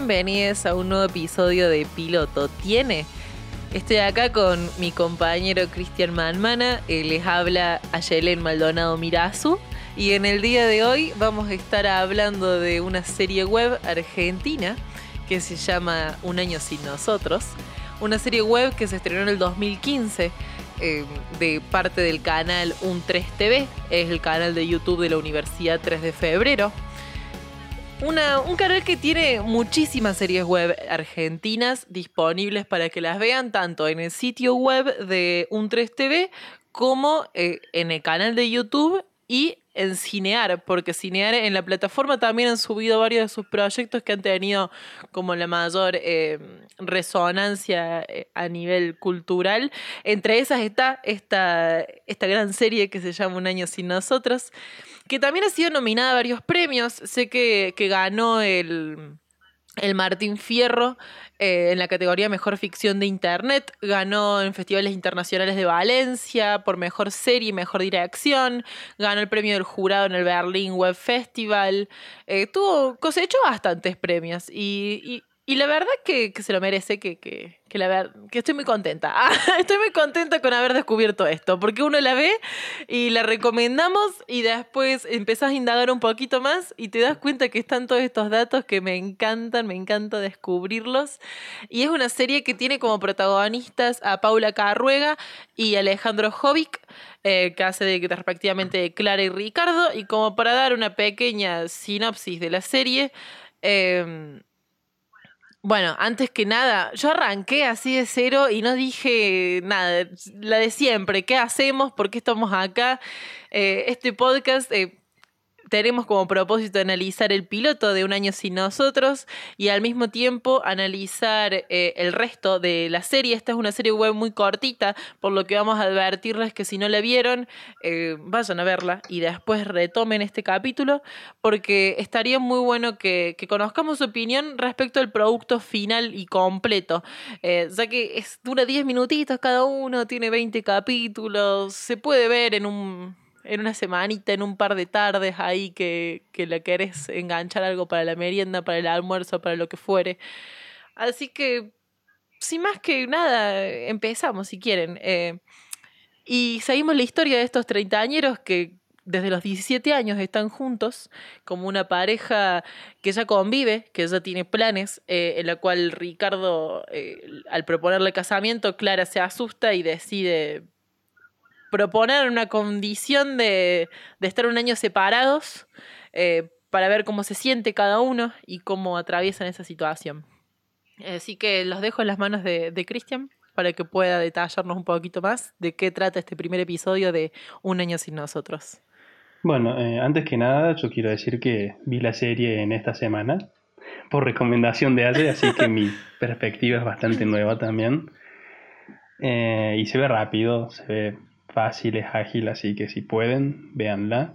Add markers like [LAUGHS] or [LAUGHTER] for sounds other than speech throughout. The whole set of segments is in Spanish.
Bienvenidos a un nuevo episodio de Piloto Tiene. Estoy acá con mi compañero Cristian Manmana, eh, les habla Ayelen Maldonado Mirazu y en el día de hoy vamos a estar hablando de una serie web argentina que se llama Un año sin nosotros, una serie web que se estrenó en el 2015 eh, de parte del canal Un3 TV, es el canal de YouTube de la Universidad 3 de Febrero. Una- un canal que tiene muchísimas series web argentinas disponibles para que las vean tanto en el sitio web de Un3 TV como eh, en el canal de YouTube y en Cinear, porque Cinear en la plataforma también han subido varios de sus proyectos que han tenido como la mayor eh, resonancia eh, a nivel cultural. Entre esas está esta, esta gran serie que se llama Un año sin nosotros, que también ha sido nominada a varios premios. Sé que, que ganó el, el Martín Fierro eh, en la categoría Mejor Ficción de Internet. Ganó en festivales internacionales de Valencia por Mejor Serie y Mejor Dirección. Ganó el premio del jurado en el Berlin Web Festival. Eh, tuvo, cosechó bastantes premios y- y la verdad que, que se lo merece, que, que, que la ver- que estoy muy contenta. [LAUGHS] Ah, estoy muy contenta con haber descubierto esto, porque uno la ve y la recomendamos y después empezás a indagar un poquito más y te das cuenta que están todos estos datos que me encantan, me encanta descubrirlos. Y es una serie que tiene como protagonistas a Paula Carruega y Alejandro Jovic, eh, que hace respectivamente de Clara y Ricardo. Y como para dar una pequeña sinopsis de la serie, eh, bueno, antes que nada, yo arranqué así de cero y no dije nada, la de siempre, ¿qué hacemos? ¿Por qué estamos acá? Eh, este podcast eh, tenemos como propósito analizar el piloto de Un año sin nosotros y al mismo tiempo analizar eh, el resto de la serie. Esta es una serie web muy cortita, por lo que vamos a advertirles que si no la vieron, eh, vayan a verla y después retomen este capítulo, porque estaría muy bueno que, conozcamos su opinión respecto al producto final y completo. Eh, ya que es, dura 10 minutitos cada uno, tiene 20 capítulos, se puede ver en un en una semanita, en un par de tardes ahí que, que le querés enganchar algo para la merienda, para el almuerzo, para lo que fuere. Así que, sin más que nada, empezamos si quieren. Eh, y seguimos la historia de estos treintañeros que desde los 17 años están juntos como una pareja que ya convive, que ya tiene planes, eh, en la cual Ricardo, eh, al proponerle casamiento, Clara se asusta y decide proponer una condición de, de estar un año separados eh, para ver cómo se siente cada uno y cómo atraviesan esa situación. Así que los dejo en las manos de, de Cristian para que pueda detallarnos un poquito más de qué trata este primer episodio de Un año sin nosotros. Bueno, eh, antes que nada, yo quiero decir que vi la serie en esta semana por recomendación de Ale, así que mi [LAUGHS] perspectiva es bastante nueva también. Eh, y se ve rápido, se ve fácil, es ágil, así que si pueden, véanla.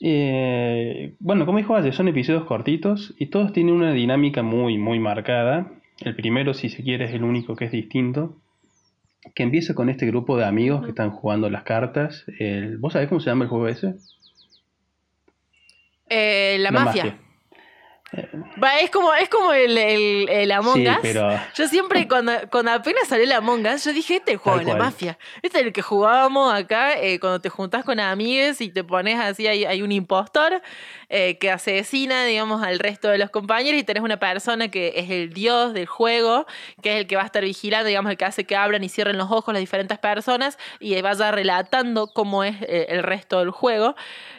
Eh, bueno, como dijo Ale, son episodios cortitos y todos tienen una dinámica muy, muy marcada. El primero, si se quiere, es el único que es distinto. Que empieza con este grupo de amigos que están jugando las cartas. El- ¿Vos sabés cómo se llama el juego ese? Eh, la, mafia. mafia. Es como, es como el, el, el Among Sí, Us. pero Yo siempre, cuando, cuando apenas salió el Among Us, yo dije, este es el juego de la mafia. Este es el que jugábamos acá eh, cuando te juntás con amigues y te pones así, hay, hay un impostor eh, que asesina, digamos, al resto de los compañeros y tenés una persona que es el dios del juego, que es el que va a estar vigilando, digamos, el que hace que abran y cierren los ojos las diferentes personas y vaya relatando cómo es eh, el resto del juego.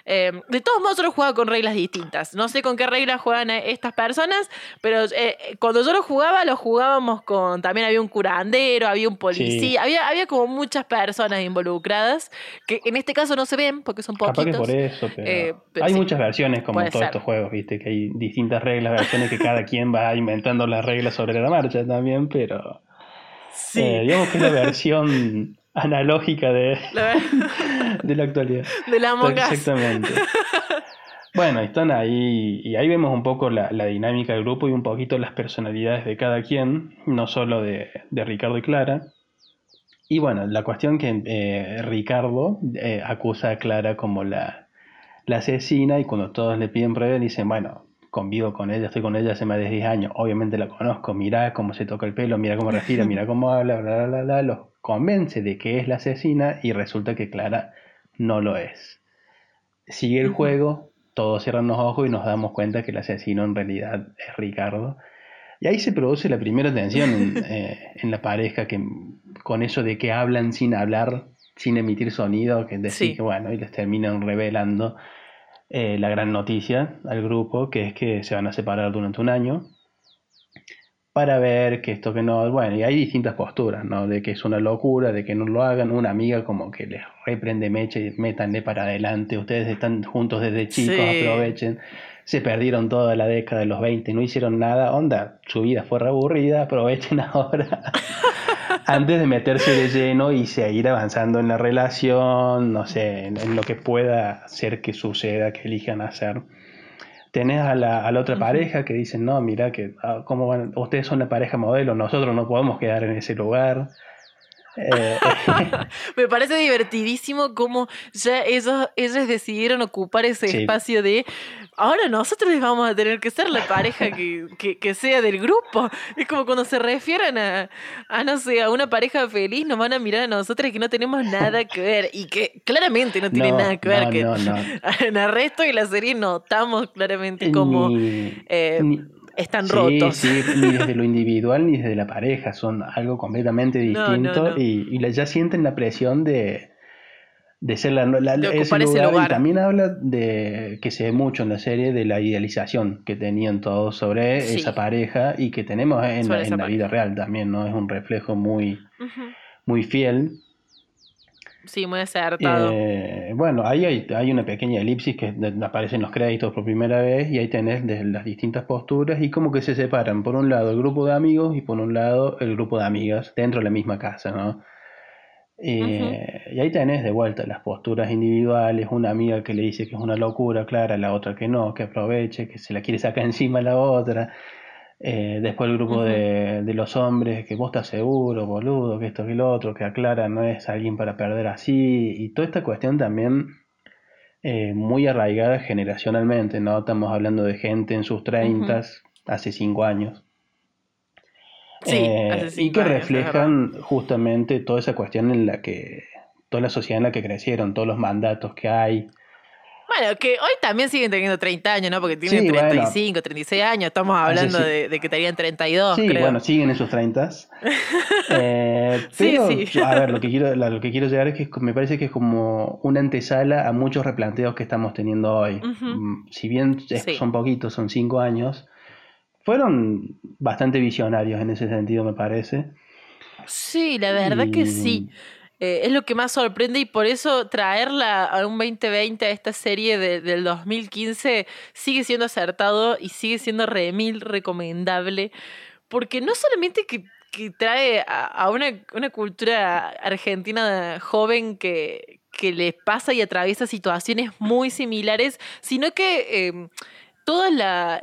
Eh, de todos modos, yo lo jugaba con reglas distintas. No sé con qué reglas juegan estas personas, pero eh, cuando yo lo jugaba, lo jugábamos con. También había un curandero, había un policía, Sí. había, había como muchas personas involucradas, que en este caso no se ven porque son capaz que poquitos. por eso, pero, Eh, pero hay sí, muchas versiones como todos ser. estos juegos, viste, que hay distintas reglas, versiones que cada quien va inventando las reglas sobre la marcha también, pero Sí. eh, digamos que es la versión analógica de, La [LAUGHS] de la actualidad. de la. Exactamente. Bueno, están ahí y ahí vemos un poco la, la dinámica del grupo y un poquito las personalidades de cada quien, no solo de, de Ricardo y Clara. Y bueno, la cuestión que eh, Ricardo eh, acusa a Clara como la, la asesina y cuando todos le piden pruebas dicen, bueno, convivo con ella, estoy con ella hace más de 10 años, obviamente la conozco, mira cómo se toca el pelo, mira cómo respira, mira cómo habla, bla, bla, bla, bla, los convence de que es la asesina y resulta que Clara no lo es. Sigue el juego, todos cierran los ojos y nos damos cuenta que el asesino en realidad es Ricardo. Y ahí se produce la primera tensión en, [LAUGHS] eh, en la pareja, que con eso de que hablan sin hablar, sin emitir sonido, que decir que bueno, y les terminan revelando eh, la gran noticia al grupo, que es que se van a separar durante un año, para ver que esto que no, bueno, y hay distintas posturas, ¿no? De que es una locura, de que no lo hagan, una amiga como que les reprende mecha y métanle para adelante, ustedes están juntos desde chicos, aprovechen, se perdieron toda la década de los 20, no hicieron nada, onda, su vida fue aburrida, aprovechen [LAUGHS] ahora antes de meterse de lleno y seguir avanzando en la relación, no sé, en, lo que pueda hacer que suceda, que elijan hacer. Tenés a la, a la otra pareja que dicen, no, mira, que ah, como ustedes son la pareja modelo, nosotros no podemos quedar en ese lugar. Eh, [LAUGHS] Me parece divertidísimo cómo ya ellos, ellos decidieron ocupar ese espacio de ahora nosotros vamos a tener que ser la pareja que, que, sea del grupo. Es como cuando se refieren a, a, no sé, a una pareja feliz, nos van a mirar a nosotros que no tenemos nada que ver y que claramente no tiene nada que ver. que en el resto de la serie notamos claramente como... Eh, están rotos. Sí, ni desde lo individual ni desde la pareja, son algo completamente [LAUGHS] distinto Y, ya sienten la presión de, de ser la, ese, lugar. Y también habla de que se ve mucho en la serie de la idealización que tenían todos sobre esa pareja y que tenemos en, la, vida real también, ¿no? Es un reflejo muy, muy fiel. Sí, muy acertado. Eh, bueno, ahí hay, hay, una pequeña elipsis que aparecen los créditos por primera vez y ahí tenés las distintas posturas y como que se separan. Por un lado el grupo de amigos y por un lado el grupo de amigas dentro de la misma casa, ¿no? Eh, y ahí tenés de vuelta las posturas individuales, una amiga que le dice que es una locura, Clara, la otra que no, que aproveche, que se la quiere sacar [LAUGHS] encima a la otra. Eh, después el grupo de, los hombres, que vos estás seguro, boludo, que esto que lo otro, que aclara no es alguien para perder así. Y toda esta cuestión también eh, muy arraigada generacionalmente, ¿no? Estamos hablando de gente en sus treintas, hace cinco años. Eh, y que reflejan justamente toda esa cuestión en la que, toda la sociedad en la que crecieron, todos los mandatos que hay. Bueno, que hoy también siguen teniendo 30 años, ¿no? Porque tienen 35, 36 años, estamos hablando de, que tenían 32. Sí, bueno, siguen en sus 30. eh, pero, a ver, lo que, quiero, lo que quiero llegar es que me parece que es como una antesala a muchos replanteos que estamos teniendo hoy. Mm, si bien son poquitos, son 5 años, fueron bastante visionarios en ese sentido, me parece. Sí, la verdad que sí. Eh, es lo que más sorprende y por eso traerla a un 2020 a esta serie del 2015 sigue siendo acertado y sigue siendo remil recomendable. Porque no solamente que, trae a, una, cultura argentina joven que, que le pasa y atraviesa situaciones muy similares, sino que... Em, todos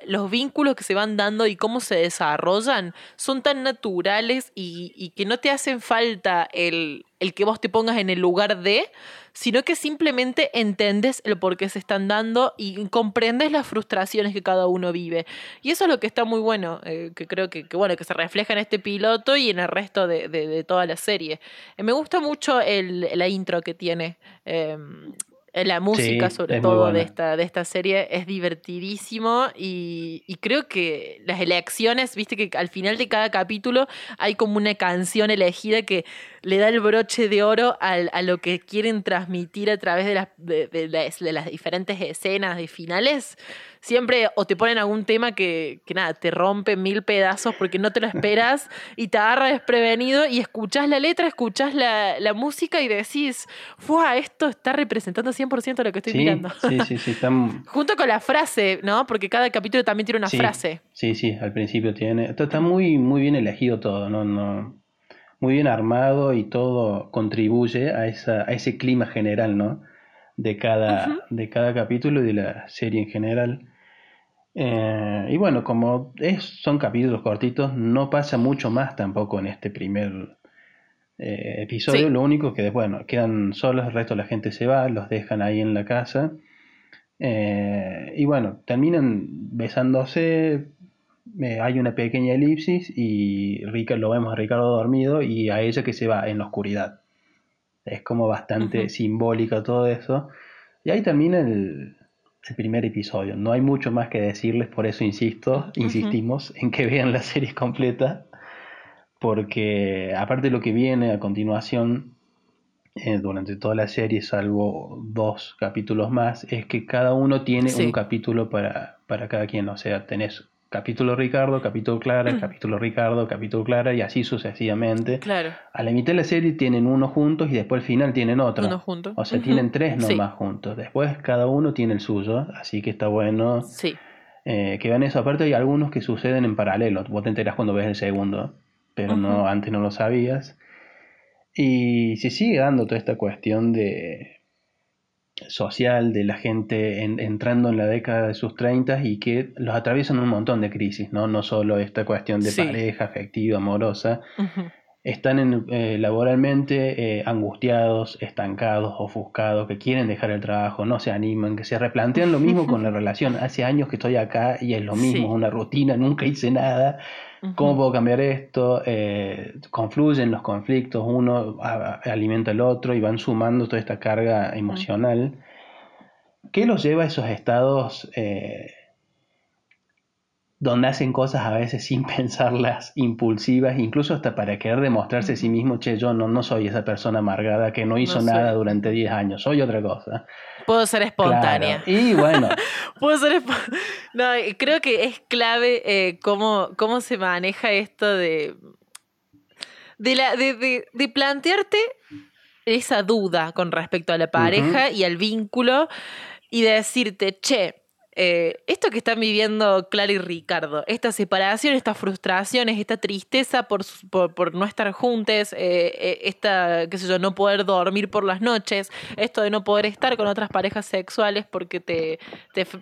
los vínculos que se van dando y cómo se desarrollan son tan naturales y, que no te hacen falta el, que vos te pongas en el lugar de, sino que simplemente entendes el por qué se están dando y comprendes las frustraciones que cada uno vive. Y eso es lo que está muy bueno, eh, que creo que, bueno, que se refleja en este piloto y en el resto de, toda la serie. Eh, me gusta mucho el, la intro que tiene. Em, la música, sobre todo, de esta, de esta serie es divertidísimo y, creo que las elecciones, viste que al final de cada capítulo hay como una canción elegida que le da el broche de oro a lo que quieren transmitir a través de las, de las diferentes escenas de finales siempre o te ponen algún tema que, que nada, te rompe mil pedazos porque no te lo esperas [LAUGHS] y te agarra desprevenido y escuchás la letra, escuchás la, la música y decís, ¡fua! Esto está representando 100% lo que estoy mirando. Sí, sí, sí. [LAUGHS] Junto con la frase, ¿no? Porque cada capítulo también tiene una frase. Sí, sí, al principio tiene. Está muy, muy bien elegido todo, ¿no? no muy bien armado y todo contribuye a, esa, a ese clima general, ¿no? De cada, de cada capítulo y de la serie en general. Eh, y bueno, como es, son capítulos cortitos, no pasa mucho más tampoco en este primer eh, episodio. Lo único que, bueno, quedan solos, el resto de la gente se va, los dejan ahí en la casa. Eh, y bueno, terminan besándose, hay una pequeña elipsis y lo vemos a Ricardo dormido y a ella que se va en la oscuridad. Es como bastante simbólico todo eso. Y ahí termina el, primer episodio. No hay mucho más que decirles, por eso insisto, insistimos [LAUGHS] en que vean la serie completa. Porque aparte de lo que viene a continuación, eh, durante toda la serie, salvo dos capítulos más, es que cada uno tiene un capítulo para, para cada quien. O sea, tenés capítulo Ricardo, capítulo Clara, mm. capítulo Ricardo, capítulo Clara y así sucesivamente. Claro. A la mitad de la serie tienen uno juntos y después al final tienen otro. Uno junto. O sea, tienen tres nomás juntos. Después cada uno tiene el suyo, así que está bueno. Sí. Eh, que vean eso. Aparte hay algunos que suceden en paralelo. Vos te enterás cuando ves el segundo, pero no antes no lo sabías. Y se sigue dando toda esta cuestión de social de la gente entrando en la década de sus 30 y que los atraviesan un montón de crisis, ¿no? No solo esta cuestión de pareja, afectiva, amorosa. Están en, eh, laboralmente eh, angustiados, estancados, ofuscados, que quieren dejar el trabajo, no se animan, que se replantean lo mismo [LAUGHS] con la relación. Hace años que estoy acá y es lo mismo, una rutina, nunca hice nada. ¿Cómo puedo cambiar esto? Eh, confluyen los conflictos, uno alimenta al otro y van sumando toda esta carga emocional. ¿Qué los lleva a esos estados eh, donde hacen cosas a veces sin [LAUGHS] pensarlas, impulsivas, incluso hasta para querer demostrarse a sí mismo, che, yo no, no soy esa persona amargada que no hizo nada durante 10 años, soy otra cosa. Puedo ser espontánea. Y bueno. [LAUGHS] Puedo ser No, creo que es clave eh, cómo, cómo se maneja esto de. De, la, de, de, plantearte esa duda con respecto a la pareja y al vínculo y de decirte, che, eh, esto que están viviendo Clara y Ricardo, esta separación, estas frustraciones, esta tristeza por, por, no estar juntos, eh, eh, esta, qué sé yo, no poder dormir por las noches, esto de no poder estar con otras parejas sexuales porque, te,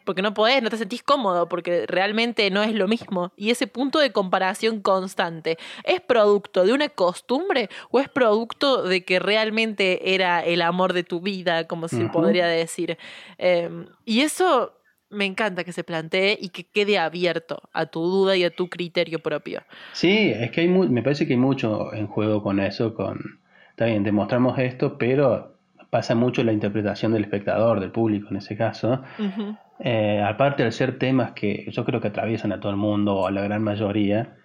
porque no podés, no te sentís cómodo, porque realmente no es lo mismo. Y ese punto de comparación constante, ¿es producto de una costumbre o es producto de que realmente era el amor de tu vida, como se podría decir? Em, y eso me encanta que se plantee y que quede abierto a tu duda y a tu criterio propio. Sí, es que hay me parece que hay mucho en juego con eso, con está bien, demostramos esto, pero pasa mucho la interpretación del espectador, del público en ese caso. Eh, aparte de ser temas que yo creo que atraviesan a todo el mundo o a la gran mayoría,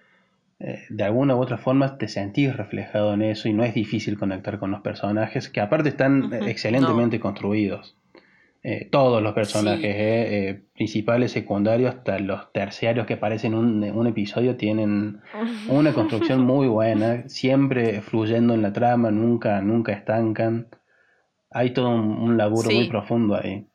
eh, de alguna u otra forma te sentís reflejado en eso y no es difícil conectar con los personajes que aparte están excelentemente construidos. Eh, todos los personajes eh, eh, principales, secundarios, hasta los terciarios que aparecen en un, episodio tienen una construcción [LAUGHS] muy buena, siempre fluyendo en la trama, nunca, nunca estancan. Hay todo un, laburo muy profundo ahí.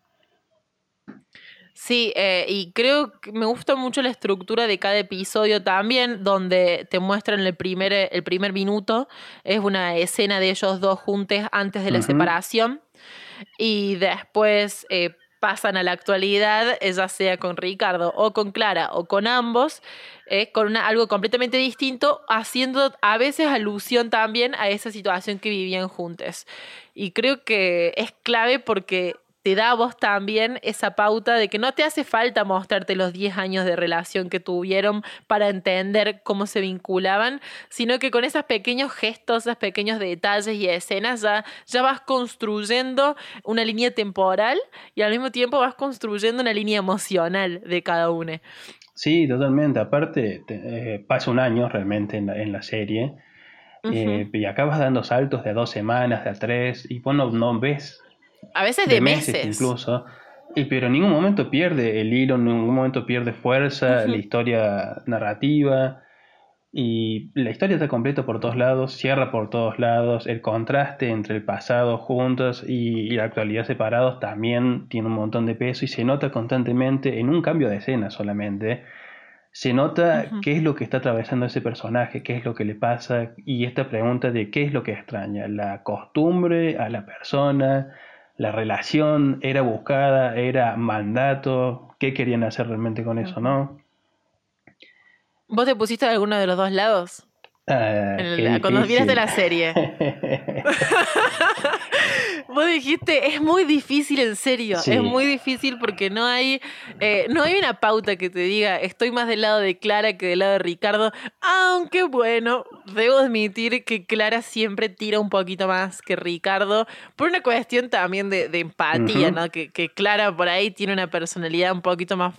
Sí, y creo que me gusta mucho la estructura de cada episodio también, donde te muestran el primer, el primer minuto, es una escena de ellos dos juntos antes de la separación y después eh, pasan a la actualidad, ya sea con Ricardo o con Clara o con ambos, eh, con algo completamente distinto, haciendo a veces alusión también a esa situación que vivían juntos. Y creo que es clave porque te da a vos también esa pauta de que no te hace falta mostrarte los 10 años de relación que tuvieron para entender cómo se vinculaban, sino que con esos pequeños gestos, esos pequeños detalles y escenas ya, ya vas construyendo una línea temporal y al mismo tiempo vas construyendo una línea emocional de cada uno. Sí, totalmente. Aparte, eh, pasa un año realmente en la, serie. Eh, y acabas dando saltos de dos semanas, de a tres, y vos no ves a veces de, meses. incluso. pero en ningún momento pierde el hilo, en ningún momento pierde fuerza, la historia narrativa. Y la historia está completa por todos lados, cierra por todos lados. El contraste entre el pasado juntos y, la actualidad separados también tiene un montón de peso y se nota constantemente en un cambio de escena solamente. Se nota qué es lo que está atravesando ese personaje, qué es lo que le pasa y esta pregunta de qué es lo que extraña, la costumbre a la persona, la relación era buscada, era mandato, qué querían hacer realmente con eso, ¿no? ¿Vos te pusiste de alguno de los dos lados? Ah, cuando miraste la serie. [LAUGHS] vos dijiste, es muy difícil, en serio. Es muy difícil porque no hay, eh, no hay una pauta que te diga, estoy más del lado de Clara que del lado de Ricardo. Aunque bueno, debo admitir que Clara siempre tira un poquito más que Ricardo. Por una cuestión también de, empatía, ¿no? Que, que Clara por ahí tiene una personalidad un poquito más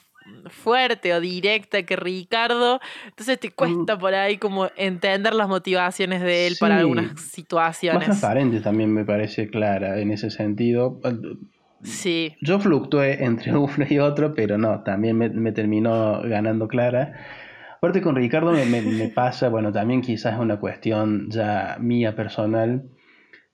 fuerte o directa que Ricardo. Entonces te cuesta mm. por ahí como entender las motivaciones de él para algunas situaciones. Más transparente también me parece clara en ese sentido. Sí. Yo fluctué entre [LAUGHS] uno y otro, pero no, también me, terminó ganando Clara. Aparte con Ricardo me, pasa, bueno, también quizás es una cuestión ya mía personal.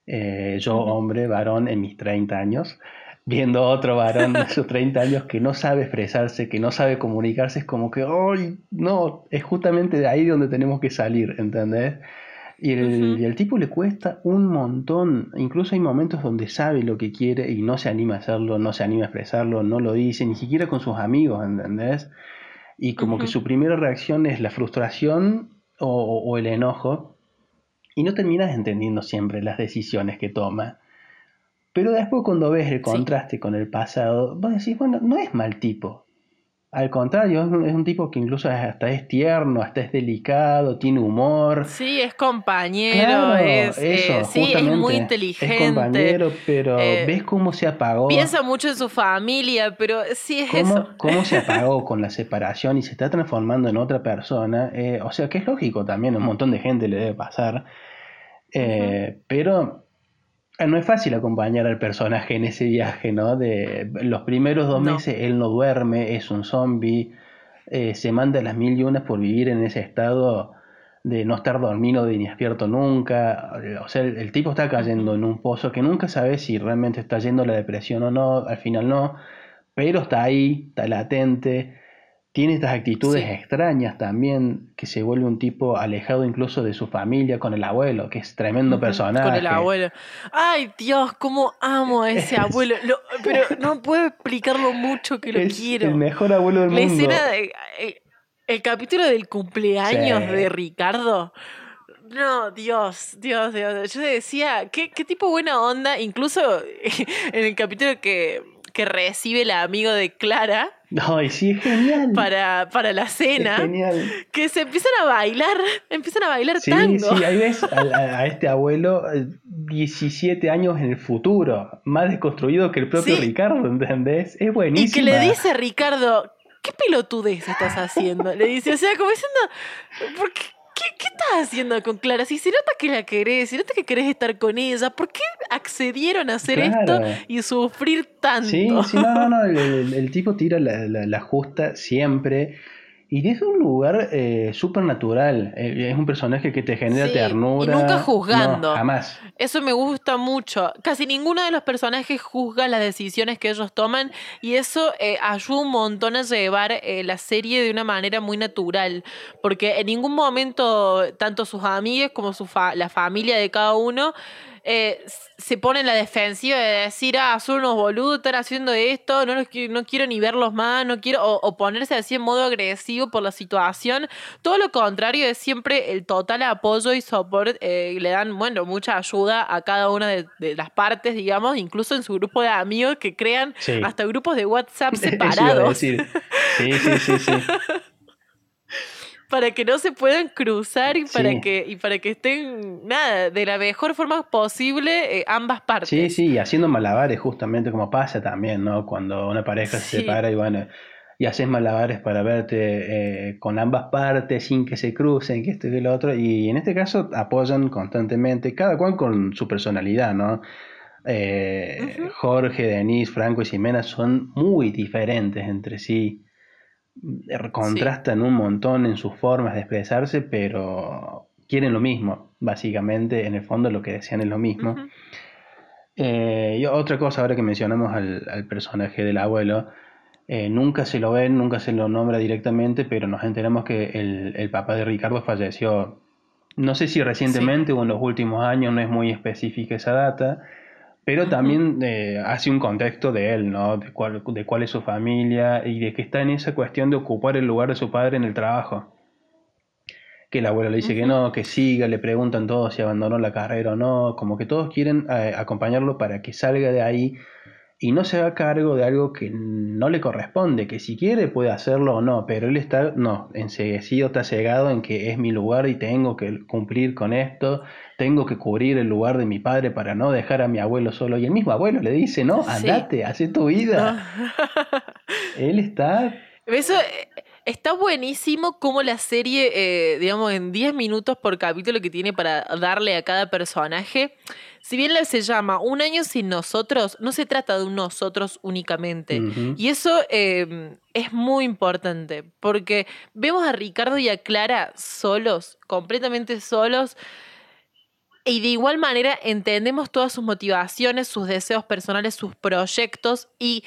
Eh, yo, hombre, varón, en mis 30 años, viendo a otro varón de [LAUGHS] sus 30 años que no sabe expresarse, que no sabe comunicarse, es como que, ¡ay! No, es justamente de ahí donde tenemos que salir, ¿entendés? Y el, tipo le cuesta un montón, incluso hay momentos donde sabe lo que quiere y no se anima a hacerlo, no se anima a expresarlo, no lo dice, ni siquiera con sus amigos, ¿entendés? Y como que su primera reacción es la frustración o, o el enojo, y no terminas entendiendo siempre las decisiones que toma. Pero después cuando ves el contraste con el pasado, vos decís, bueno, no es mal tipo. Al contrario, es un, tipo que incluso hasta es tierno, hasta es delicado, tiene humor. Sí, es compañero, es, eh, sí, es muy inteligente. Es compañero, pero eh, ves cómo se apagó. Piensa mucho en su familia, pero sí es eso. Cómo se [LAUGHS] apagó con la separación y se está transformando en otra persona. Eh, o sea, que es lógico también, un montón de gente le debe pasar. Pero Ah, no es fácil acompañar al personaje en ese viaje, ¿no? De los primeros dos meses él no duerme, es un zombie, eh, se manda las mil y unas por vivir en ese estado de no estar dormido ni despierto nunca. O sea, el, tipo está cayendo en un pozo que nunca sabe si realmente está yendo la depresión o no, al final no, pero está ahí, está latente tiene estas actitudes extrañas también, que se vuelve un tipo alejado incluso de su familia con el abuelo, que es tremendo personaje. Con el abuelo. Ay, Dios, cómo amo a ese [LAUGHS] abuelo. pero [LAUGHS] no puedo explicarlo mucho que lo es quiero. El mejor abuelo del La mundo. escena de, eh, el, capítulo del cumpleaños de Ricardo. No, Dios, Dios, Dios. Yo decía, qué, qué tipo buena onda. Incluso [LAUGHS] en el capítulo que, que recibe el amigo de Clara Ay, sí, es genial. Para, para la cena. genial. Que se empiezan a bailar, empiezan a bailar tango. Sí, ahí ves [LAUGHS] a, este abuelo 17 eh, años en el futuro, más desconstruido que el propio Ricardo, ¿entendés? Es buenísimo. Y que le dice a Ricardo, ¿qué pelotudez estás haciendo? Le dice, o sea, como diciendo, ¿por qué? ¿Qué, estás haciendo con Clara? Si se nota que la querés, se nota que querés estar con ella, ¿por qué accedieron a hacer esto y sufrir tanto? Sí, sí, no, no, no, [LAUGHS] el, tipo tira la, la, justa siempre. Y desde un lugar eh, súper natural. Eh, es un personaje que te genera ternura. Y nunca juzgando. jamás. Eso me gusta mucho. Casi ninguno de los personajes juzga las decisiones que ellos toman. Y eso eh, ayuda un montón a llevar eh, la serie de una manera muy natural. Porque en ningún momento, tanto sus amigas como su la familia de cada uno eh, se pone en la defensiva de decir, ah, son unos boludos, están haciendo esto, no, no quiero ni verlos más, no quiero, o, ponerse así en modo agresivo por la situación. Todo lo contrario, es siempre el total apoyo y soporte, eh, le dan, bueno, mucha ayuda a cada una de, las partes, digamos, incluso en su grupo de amigos que crean hasta grupos de WhatsApp [LAUGHS] separados. sí, sí, sí, sí. [LAUGHS] para que no se puedan cruzar y para que y para que estén nada de la mejor forma posible eh, ambas partes. Sí, sí, haciendo malabares justamente como pasa también, ¿no? Cuando una pareja se separa y bueno, y haces malabares para verte eh, con ambas partes sin que se crucen, que esto y lo otro, y en este caso apoyan constantemente, cada cual con su personalidad, ¿no? Eh, Jorge, Denise, Franco y Ximena son muy diferentes entre sí eh, contrastan un montón en sus formas de expresarse, pero quieren lo mismo, básicamente, en el fondo lo que desean es lo mismo. Eh, y otra cosa, ahora que mencionamos al, personaje del abuelo, eh, nunca se lo ven, nunca se lo nombra directamente, pero nos enteramos que el, papá de Ricardo falleció, no sé si recientemente o en los últimos años, no es muy específica esa data, pero también eh, hace un contexto de él, ¿no? De cuál, de cuál es su familia y de que está en esa cuestión de ocupar el lugar de su padre en el trabajo. que el abuelo le dice que no, que siga, le preguntan todos si abandonó la carrera o no, como que todos quieren eh, acompañarlo para que salga de ahí y no se haga cargo de algo que no le corresponde, que si quiere puede hacerlo o no, pero él está, no, enseguecido, está cegado en que es mi lugar y tengo que cumplir con esto, tengo que cubrir el lugar de mi padre para no dejar a mi abuelo solo. Y el mismo abuelo le dice, no, andate, haz tu vida. [LAUGHS] él está... Eso eh, está buenísimo como la serie, eh, digamos, en 10 minutos por capítulo que tiene para darle a cada personaje si bien se llama Un año sin nosotros, no se trata de un nosotros únicamente. Y eso em, es muy importante, porque vemos a Ricardo y a Clara solos, completamente solos. Y de igual manera entendemos todas sus motivaciones, sus deseos personales, sus proyectos y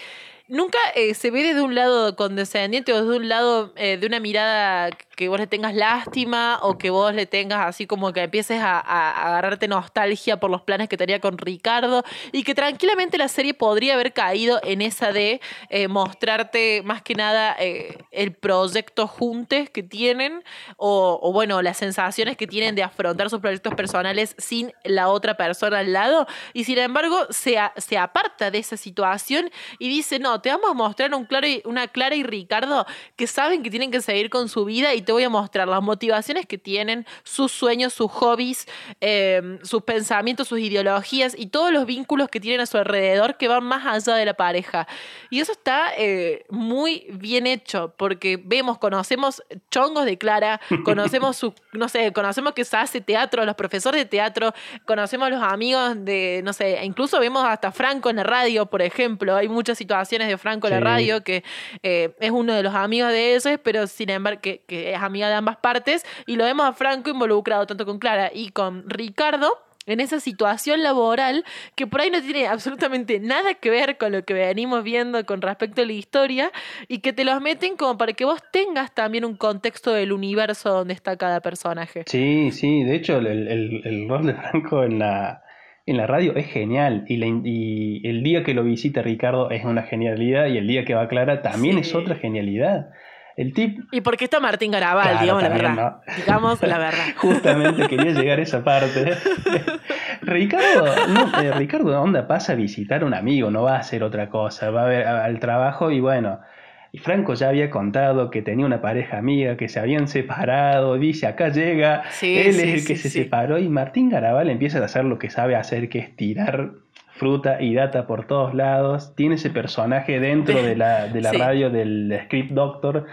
nunca eh, se ve desde un lado condescendiente o desde un lado eh, de una mirada que vos le tengas lástima o que vos le tengas así como que empieces a, agarrarte nostalgia por los planes que tenía con Ricardo y que tranquilamente la serie podría haber caído en esa de eh, mostrarte más que nada el proyecto juntes que tienen o, bueno, las sensaciones que tienen de afrontar sus proyectos personales sin la otra persona al lado. Y sin embargo se, se aparta de esa situación y dice, no, te vamos a mostrar un claro y, una Clara y Ricardo que saben que tienen que seguir con su vida y te voy a mostrar las motivaciones que tienen, sus sueños, sus hobbies, em, sus pensamientos, sus ideologías y todos los vínculos que tienen a su alrededor que van más allá de la pareja. Y eso está eh, muy bien hecho porque vemos, conocemos chongos de Clara, [LAUGHS] conocemos su, no sé, conocemos que se hace teatro, los profesores de teatro, conocemos a los amigos de, no sé, incluso vemos hasta Franco en la radio, por ejemplo, hay muchas situaciones de Franco la radio, que eh, es uno de los amigos de esos, pero sin embargo que, es amiga de ambas partes, y lo vemos a Franco involucrado tanto con Clara y con Ricardo en esa situación laboral que por ahí no tiene absolutamente nada que ver con lo que venimos viendo con respecto a la historia y que te los meten como para que vos tengas también un contexto del universo donde está cada personaje. Sí, sí, de hecho el, el rol de Franco en la, en la radio es genial y, el día que lo visita Ricardo es una genialidad y el día que va Clara también es otra genialidad. El tip... Y porque está Martín Garabal, digamos la verdad. Digamos la verdad. Justamente quería llegar a esa parte. [LAUGHS] Ricardo, no, eh, Ricardo, onda pasa a visitar a un amigo? No va a hacer otra cosa, va a ver al trabajo y bueno, y Franco ya había contado que tenía una pareja amiga, que se habían separado, dice, acá llega, él es el que se separó y Martín Garabal empieza a hacer lo que sabe hacer, que es tirar fruta y data por todos lados. Tiene ese personaje dentro de la, de la [LAUGHS] radio del script doctor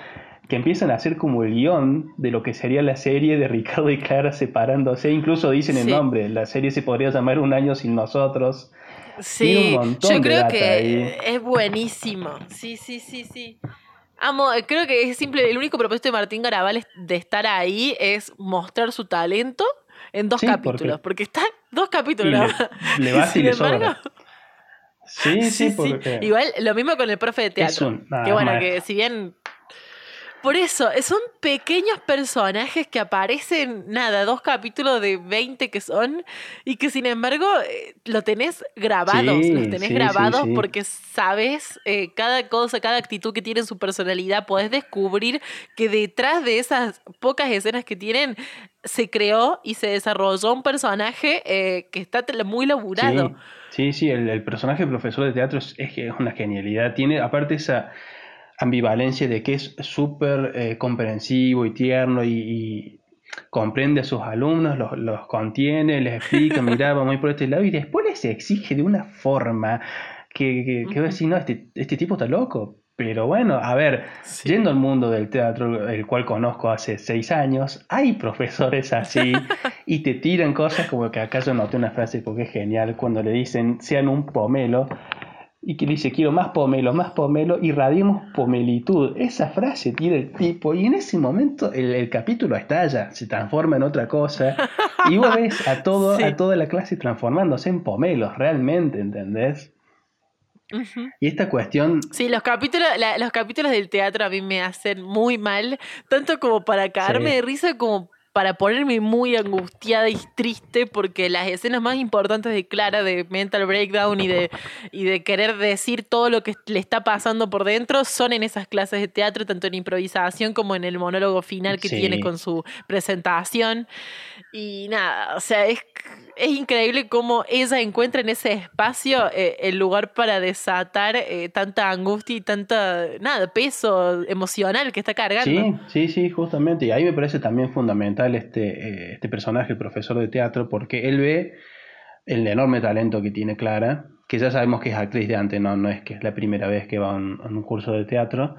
que empiezan a hacer como el guion de lo que sería la serie de Ricardo y Clara separándose. Incluso dicen el nombre, la serie se podría llamar Un año sin nosotros. Sí, yo creo que es buenísimo. Sí, sí, sí, sí. Amo, creo que es simple, el único propósito de Martín Garabal de estar ahí es mostrar su talento en dos capítulos, porque, está dos capítulos. Le, va [LAUGHS] Sin embargo, [LAUGHS] Sí, sí, porque... Igual lo mismo con el profe de teatro. que bueno, que si bien por eso, son pequeños personajes que aparecen, nada, dos capítulos de 20 que son, y que sin embargo eh, lo tenés grabados, los tenés grabados porque sabes eh, cada cosa, cada actitud que tiene su personalidad, podés descubrir que detrás de esas pocas escenas que tienen se creó y se desarrolló un personaje eh, que está muy laburado. Sí, sí, el, el personaje profesor de teatro es, es una genialidad. Tiene, aparte, esa ambivalencia de que es súper eh, comprensivo y tierno y, comprende a sus alumnos, los, contiene, les explica, [LAUGHS] mira, vamos a ir por este lado y después les exige de una forma que, que, decir, no, este, este tipo está loco. Pero bueno, a ver, yendo al mundo del teatro, el cual conozco hace seis años, hay profesores así [LAUGHS] y te tiran cosas como que acá yo noté una frase porque es genial, cuando le dicen sean un pomelo, y que dice quiero más pomelo, más pomelo, irradiemos pomelitud. Esa frase tiene el tipo y en ese momento el, capítulo estalla, se transforma en otra cosa [LAUGHS] y vos ves a, todo, a toda la clase transformándose en pomelos, realmente, ¿entendés? Y esta cuestión... Sí, los capítulos, los capítulos del teatro a mí me hacen muy mal, tanto como para caerme de risa como para ponerme muy angustiada y triste porque las escenas más importantes de Clara de mental breakdown y de, y de querer decir todo lo que le está pasando por dentro son en esas clases de teatro, tanto en improvisación como en el monólogo final que tiene con su presentación. Y nada, o sea, es, es increíble cómo ella encuentra en ese espacio eh, el lugar para desatar eh, tanta angustia y tanta, nada, peso emocional que está cargando. Sí, sí, sí, justamente. Y ahí me parece también fundamental este, eh, este personaje, el profesor de teatro, porque él ve el enorme talento que tiene Clara, que ya sabemos que es actriz de antes, no, no es que es la primera vez que va a un curso de teatro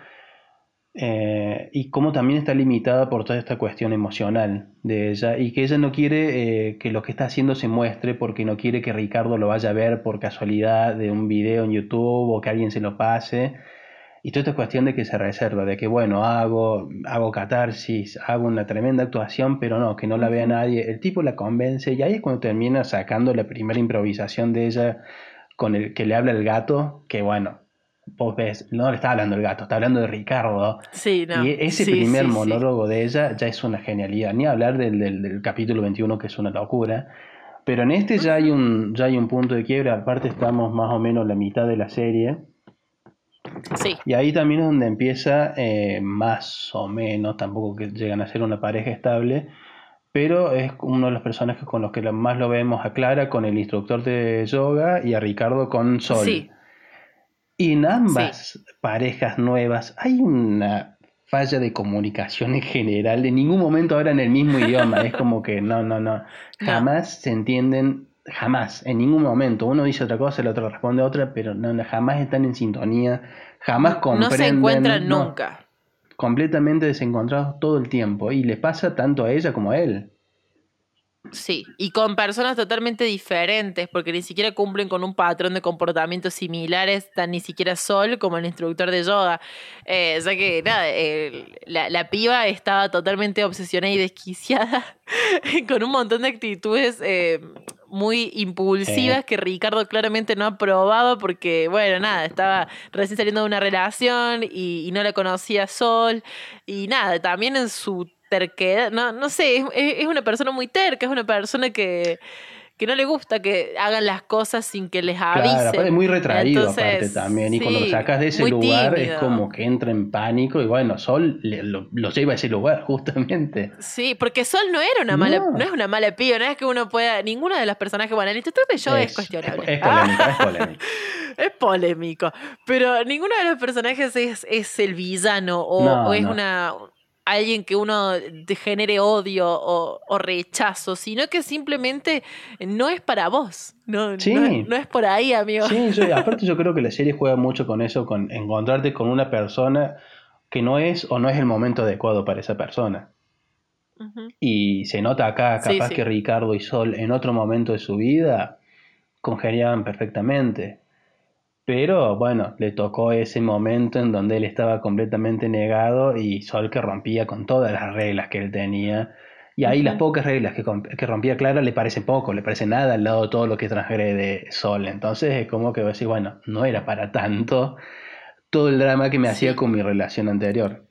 eh, y cómo también está limitada por toda esta cuestión emocional de ella y que ella no quiere eh, que lo que está haciendo se muestre porque no quiere que Ricardo lo vaya a ver por casualidad de un video en YouTube o que alguien se lo pase. Y toda esta cuestión de que se reserva, de que bueno, hago, hago catarsis, hago una tremenda actuación, pero no, que no la vea nadie. El tipo la convence y ahí es cuando termina sacando la primera improvisación de ella con el que le habla el gato, que bueno, vos ves, no le está hablando el gato, está hablando de Ricardo. Sí, no. Y ese primer monólogo de ella ya es una genialidad. Ni hablar del, del, capítulo 21, que es una locura. Pero en este ya hay, un, ya hay un punto de quiebra. Aparte, estamos más o menos la mitad de la serie. Sí. Y ahí también es donde empieza, eh, más o menos, tampoco que llegan a ser una pareja estable, pero es uno de los personajes con los que más lo vemos a Clara con el instructor de yoga y a Ricardo con Sol. Sí. Y en ambas parejas nuevas hay una falla de comunicación en general. En ningún momento hablan el mismo idioma. Es como que no, no, no. Jamás se entienden, jamás, en ningún momento. Uno dice otra cosa, el otro responde otra, pero no, jamás están en sintonía, jamás comprenden. No se encuentran nunca. Completamente desencontrados todo el tiempo. Y le pasa tanto a ella como a él. Sí, y con personas totalmente diferentes, porque ni siquiera cumplen con un patrón de comportamientos similares, tan ni siquiera Sol como el instructor de yoga. Eh, ya que, nada, la, la, piba estaba totalmente obsesionada y desquiciada, [LAUGHS] con un montón de actitudes eh, muy impulsivas que Ricardo claramente no aprobaba, porque, bueno, nada, estaba recién saliendo de una relación y, y no la conocía Sol, y nada, también en su terquedad, no, no sé, es, una persona muy terca, es una persona que, que no le gusta que hagan las cosas sin que les avisen. Claro, es muy retraído aparte también, y cuando lo sacas de ese lugar es como que entra en pánico y bueno, Sol lo, lleva a ese lugar [LAUGHS] justamente. Sí, porque Sol no era una mala, no, es una mala piba, no es que uno pueda, ninguno de los personajes, bueno, el instituto de yo es, cuestionable. Es, polémico, es polémico. [LAUGHS] es polémico, pero ninguno de los personajes es, es el villano o es una alguien que uno genere odio o, rechazo, sino que simplemente no es para vos. No, no, es por ahí, amigo. Sí, [LAUGHS] aparte yo creo que la serie juega mucho con eso, con encontrarte con una persona que no es o no es el momento adecuado para esa persona. Y se nota acá, capaz que Ricardo y Sol en otro momento de su vida congeniaban perfectamente. Pero bueno, le tocó ese momento en donde él estaba completamente negado y Sol que rompía con todas las reglas que él tenía. Y ahí las pocas reglas que, que, rompía Clara le parecen poco, le parece nada al lado de todo lo que transgrede Sol. Entonces es como que decir, bueno, no era para tanto todo el drama que me hacía con mi relación anterior.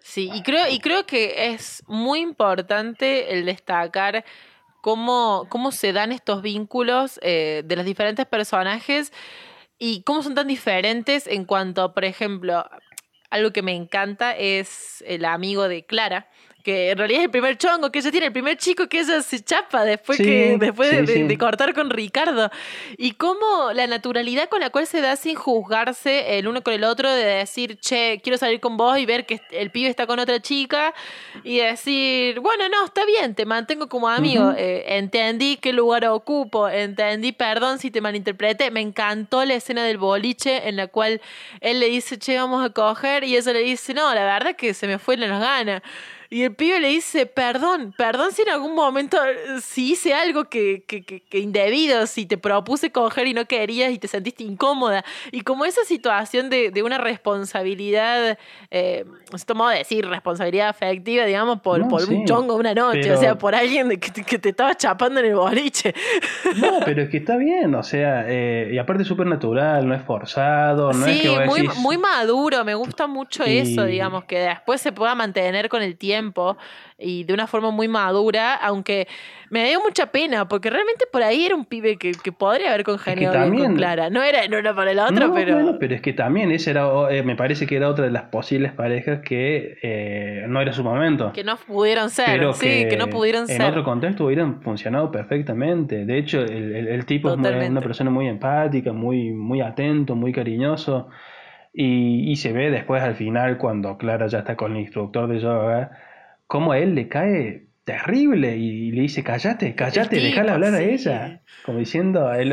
Sí, y creo, y creo que es muy importante el destacar cómo, cómo se dan estos vínculos eh, de los diferentes personajes y cómo son tan diferentes en cuanto, por ejemplo, algo que me encanta es el amigo de Clara, que en realidad es el primer chongo que ella tiene, el primer chico que ella se chapa después, que, después de, cortar con Ricardo. Y cómo la naturalidad con la cual se da sin juzgarse el uno con el otro, de decir, che, quiero salir con vos y ver que el pibe está con otra chica, y decir, bueno, no, está bien, te mantengo como amigo, eh, entendí qué lugar ocupo, entendí, perdón si te malinterpreté, me encantó la escena del boliche en la cual él le dice, che, vamos a coger, y ella le dice, no, la verdad que se me fue la gana. Y el pibe le dice, perdón, perdón si en algún momento eh, si hice algo que, que, que, indebido, si te propuse coger y no querías y te sentiste incómoda. Y como esa situación de, de una responsabilidad, eh, es modo de decir, responsabilidad afectiva, digamos, por, por un chongo una noche, o sea, por alguien que, que, te estaba chapando en el boliche. [LAUGHS] No, pero es que está bien, o sea, eh, y aparte es súper natural, no es forzado, no es que muy, muy maduro, me gusta mucho eso, digamos, que después se pueda mantener con el tiempo tiempo y de una forma muy madura, aunque me dio mucha pena, porque realmente por ahí era un pibe que, podría haber congeniado con Clara. No era no era para el otro, pero. pero es que también ese era, eh, me parece que era otra de las posibles parejas que eh, no era su momento. Que no pudieron ser, sí, que, no pudieron ser. En otro contexto hubieran funcionado perfectamente. De hecho, el, tipo es una persona muy empática, muy, muy atento, muy cariñoso. Y, y, se ve después al final, cuando Clara ya está con el instructor de yoga, cómo a él le cae terrible y le dice, cállate, cállate, déjala hablar a ella. Como diciendo, él,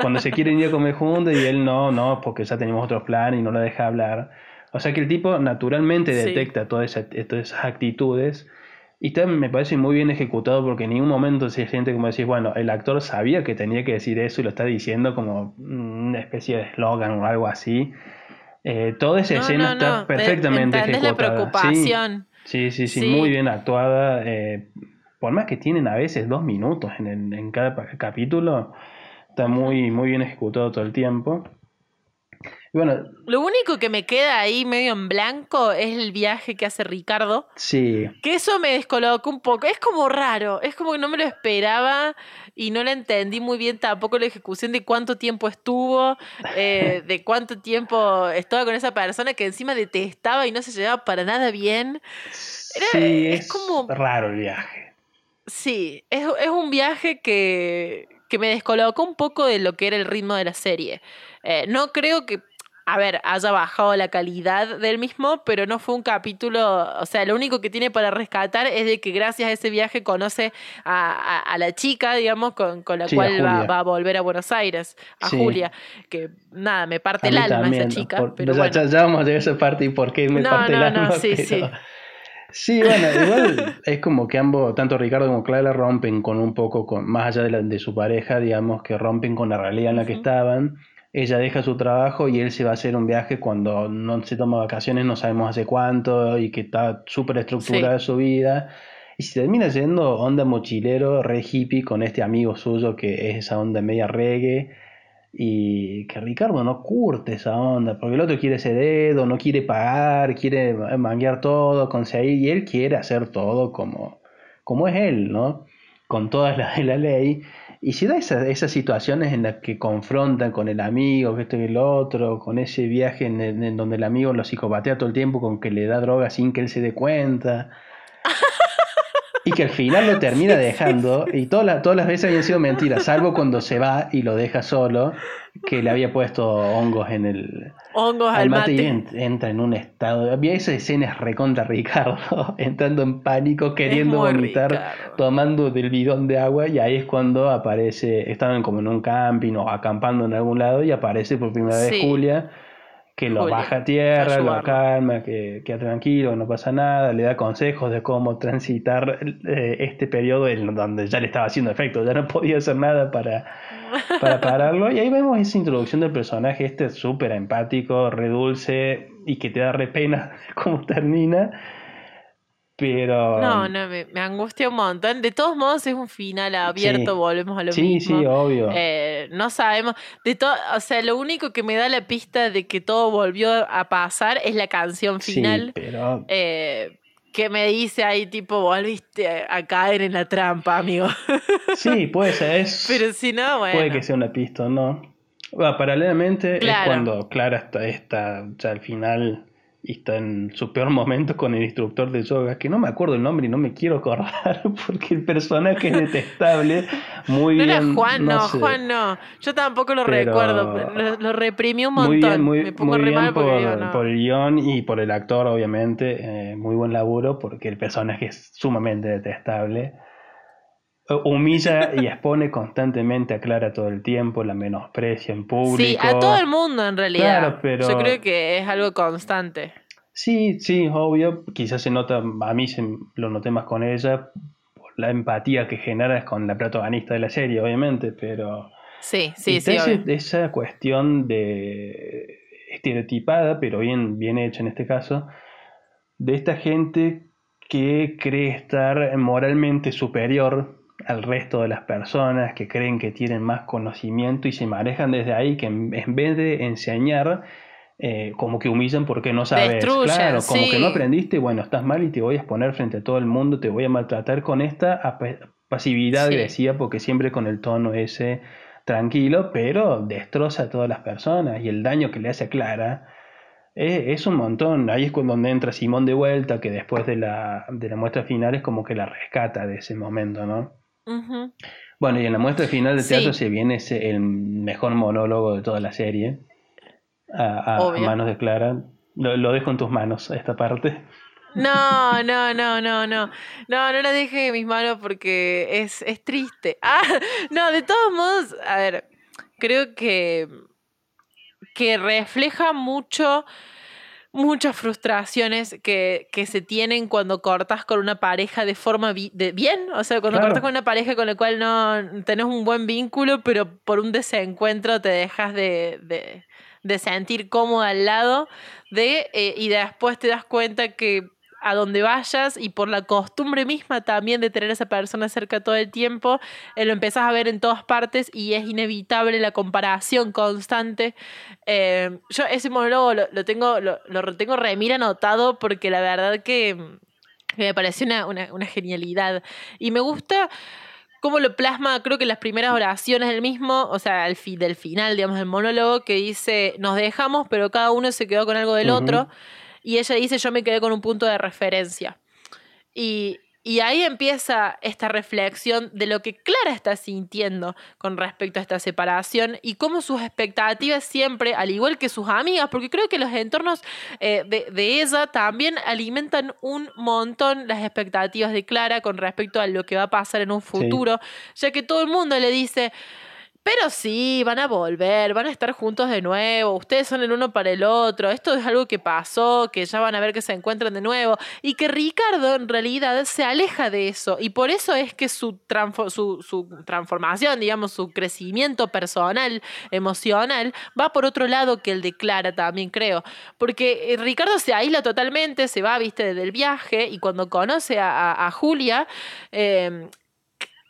cuando se quieren ir a comer juntos y él no, no, porque ya tenemos otros planes y no la deja hablar. O sea que el tipo naturalmente detecta todas, esas, todas esas actitudes y también me parece muy bien ejecutado porque en ningún momento se siente como decir, bueno, el actor sabía que tenía que decir eso y lo está diciendo como una especie de eslogan o algo así. Eh, toda esa escena está perfectamente ejecutada. la preocupación. Sí, sí, sí, muy bien actuada. Eh, por más que tienen a veces dos minutos en, en cada capítulo, está muy, muy bien ejecutado todo el tiempo. Bueno, lo único que me queda ahí medio en blanco es el viaje que hace Ricardo. Sí. Que eso me descolocó un poco. Es como raro, es como que no me lo esperaba y no la entendí muy bien tampoco la ejecución de cuánto tiempo estuvo, eh, de cuánto tiempo estaba con esa persona que encima detestaba y no se llevaba para nada bien. sí, es, como raro el viaje. Sí, es, es un viaje que, que me descolocó un poco de lo que era el ritmo de la serie. Eh, no creo que a ver, haya bajado la calidad del mismo, pero no fue un capítulo, o sea, lo único que tiene para rescatar es de que gracias a ese viaje conoce a, la chica, digamos, con, la cual va, a volver a Buenos Aires, a Julia, que nada, me parte el alma esa chica. pero ya, vamos a llegar a esa parte y por qué me parte el alma. No, sí, sí. Sí, bueno, igual es como que ambos, tanto Ricardo como Clara, rompen con un poco, con, más allá de, de su pareja, digamos, que rompen con la realidad en la que estaban ella deja su trabajo y él se va a hacer un viaje cuando no se toma vacaciones, no sabemos hace cuánto y que está súper estructurada su vida. Y se termina yendo onda mochilero, re hippie con este amigo suyo que es esa onda media reggae. Y que Ricardo no curte esa onda, porque el otro quiere ese dedo, no quiere pagar, quiere manguear todo, conseguir, y él quiere hacer todo como, como es él, ¿no? Con todas las de la ley. Y si da esas, situaciones en las que confrontan con el amigo, que esto y el otro, con ese viaje en, donde el amigo lo psicopatea todo el tiempo con que le da droga sin que él se dé cuenta. [LAUGHS] y que al final lo termina dejando, y todas, todas las veces habían sido mentiras, salvo cuando se va y lo deja solo, que le había puesto hongos en el, hongos al mate, y entra en un estado. Había esas escenas recontra Ricardo, [LAUGHS] entrando en pánico, queriendo vomitar, tomando del bidón de agua, y ahí es cuando aparece, estaban como en un camping o acampando en algún lado, y aparece por primera vez Julia que lo baja a tierra, lo calma, que queda tranquilo, no pasa nada, le da consejos de cómo transitar eh, este periodo en donde ya le estaba haciendo efecto, ya no podía hacer nada para, [LAUGHS] para pararlo. Y ahí vemos esa introducción del personaje, este súper empático, redulce y que te da re pena [LAUGHS] cómo termina. Pero. No, no, me, angustia un montón. De todos modos, es un final abierto, volvemos a lo mismo. Sí, sí, obvio. Eh, no sabemos. De todo, o sea, lo único que me da la pista de que todo volvió a pasar es la canción final. pero. Eh, que me dice ahí, tipo, volviste a caer en la trampa, amigo. [LAUGHS] Sí, puede ser. pero si no, bueno. Puede que sea una pista, ¿no? paralelamente es cuando Clara está, está ya al final y está en su peor momento con el instructor de yoga, que no me acuerdo el nombre y no me quiero acordar [LAUGHS] porque el personaje es detestable. Muy no bien. Era Juan, no, Juan no. Yo tampoco lo recuerdo. Lo, lo, reprimí un montón. Muy bien, muy, bien por, el guion y por el actor, obviamente. Eh, muy buen laburo porque el personaje es sumamente detestable humilla [LAUGHS] y expone constantemente a Clara todo el tiempo, la menosprecia en público. Sí, a todo el mundo en realidad. pero... Yo creo que es algo constante. Sí, sí, obvio. Quizás se nota, a mí se, lo noté más con ella, por la empatía que genera con la protagonista de la serie, obviamente, pero... Sí, sí, sí. esa cuestión de estereotipada, pero bien, bien hecha en este caso, de esta gente que cree estar moralmente superior al resto de las personas que creen que tienen más conocimiento y se manejan desde ahí, que en, vez de enseñar, eh, como que humillan porque no sabes. claro, como que no aprendiste, bueno, estás mal y te voy a exponer frente a todo el mundo, te voy a maltratar con esta pasividad agresiva, porque siempre con el tono ese tranquilo, pero destroza a todas las personas y el daño que le hace a Clara. Es, un montón. Ahí es cuando entra Simón de vuelta, que después de la, de la muestra final es como que la rescata de ese momento, ¿no? Bueno, y en la muestra final de teatro se viene ese, el mejor monólogo de toda la serie, a, manos de Clara. Lo, dejo en tus manos, esta parte. No, no, no, no, no. No, no la deje en mis manos porque es, es triste. [LAUGHS] Ah, no, de todos modos, a ver, creo que, que refleja mucho muchas frustraciones que, que, se tienen cuando cortas con una pareja de forma de bien, o sea, cuando cortas con una pareja con la cual no tenés un buen vínculo, pero por un desencuentro te dejas de, de, de sentir cómodo al lado de, eh, y después te das cuenta que a donde vayas y por la costumbre misma también de tener a esa persona cerca todo el tiempo, eh, lo empezás a ver en todas partes y es inevitable la comparación constante. Eh, yo ese monólogo lo, tengo, lo, lo tengo remira anotado porque la verdad que, me pareció una, una, una genialidad. Y me gusta cómo lo plasma, creo que las primeras oraciones del mismo, o sea, al fin, del final, digamos, del monólogo, que dice, nos dejamos, pero cada uno se quedó con algo del otro. Y ella dice, yo me quedé con un punto de referencia. Y, y ahí empieza esta reflexión de lo que Clara está sintiendo con respecto a esta separación y cómo sus expectativas siempre, al igual que sus amigas, porque creo que los entornos eh, de, ella también alimentan un montón las expectativas de Clara con respecto a lo que va a pasar en un futuro, ya que todo el mundo le dice, pero sí, van a volver, van a estar juntos de nuevo, ustedes son el uno para el otro, esto es algo que pasó, que ya van a ver que se encuentran de nuevo, y que Ricardo en realidad se aleja de eso, y por eso es que su, su, su transformación, digamos, su crecimiento personal, emocional, va por otro lado que el de Clara también creo, porque eh, Ricardo se aísla totalmente, se va, viste, del viaje, y cuando conoce a, Julia, eh,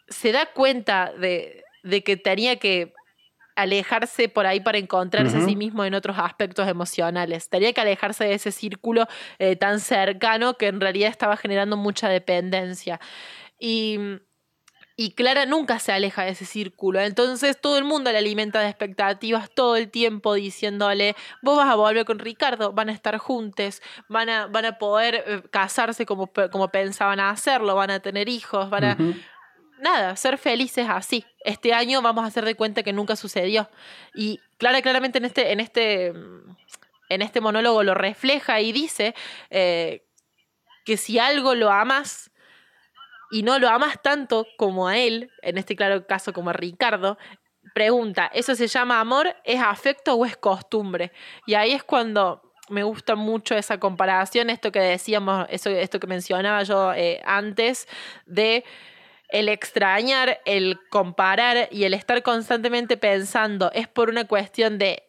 se da cuenta de de que tenía que alejarse por ahí para encontrarse a sí mismo en otros aspectos emocionales. Tenía que alejarse de ese círculo eh, tan cercano que en realidad estaba generando mucha dependencia. Y, y, Clara nunca se aleja de ese círculo. Entonces todo el mundo le alimenta de expectativas todo el tiempo diciéndole, vos vas a volver con Ricardo, van a estar juntos, van a, van a poder eh, casarse como, como pensaban hacerlo, van a tener hijos, van a nada, ser felices así. Este año vamos a hacer de cuenta que nunca sucedió. Y clara, claramente en este, en este, en este monólogo lo refleja y dice eh, que si algo lo amas y no lo amas tanto como a él, en este claro caso como a Ricardo, pregunta, ¿eso se llama amor? ¿Es afecto o es costumbre? Y ahí es cuando me gusta mucho esa comparación, esto que decíamos, eso, esto que mencionaba yo eh, antes, de el extrañar, el comparar y el estar constantemente pensando es por una cuestión de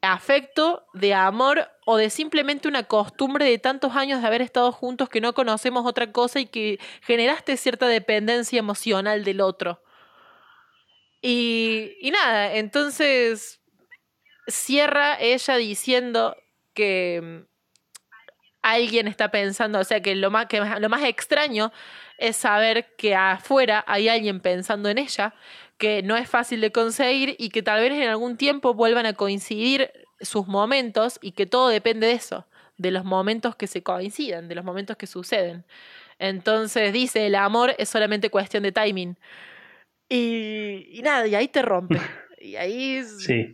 afecto, de amor o de simplemente una costumbre de tantos años de haber estado juntos que no conocemos otra cosa y que generaste cierta dependencia emocional del otro. Y, nada, entonces cierra ella diciendo que alguien está pensando, o sea, que lo más, que lo más extraño es saber que afuera hay alguien pensando en ella, que no es fácil de conseguir y que tal vez en algún tiempo vuelvan a coincidir sus momentos y que todo depende de eso, de los momentos que se coinciden, de los momentos que suceden. Entonces dice, el amor es solamente cuestión de timing. Y, y nada, y ahí te rompe. [LAUGHS] y ahí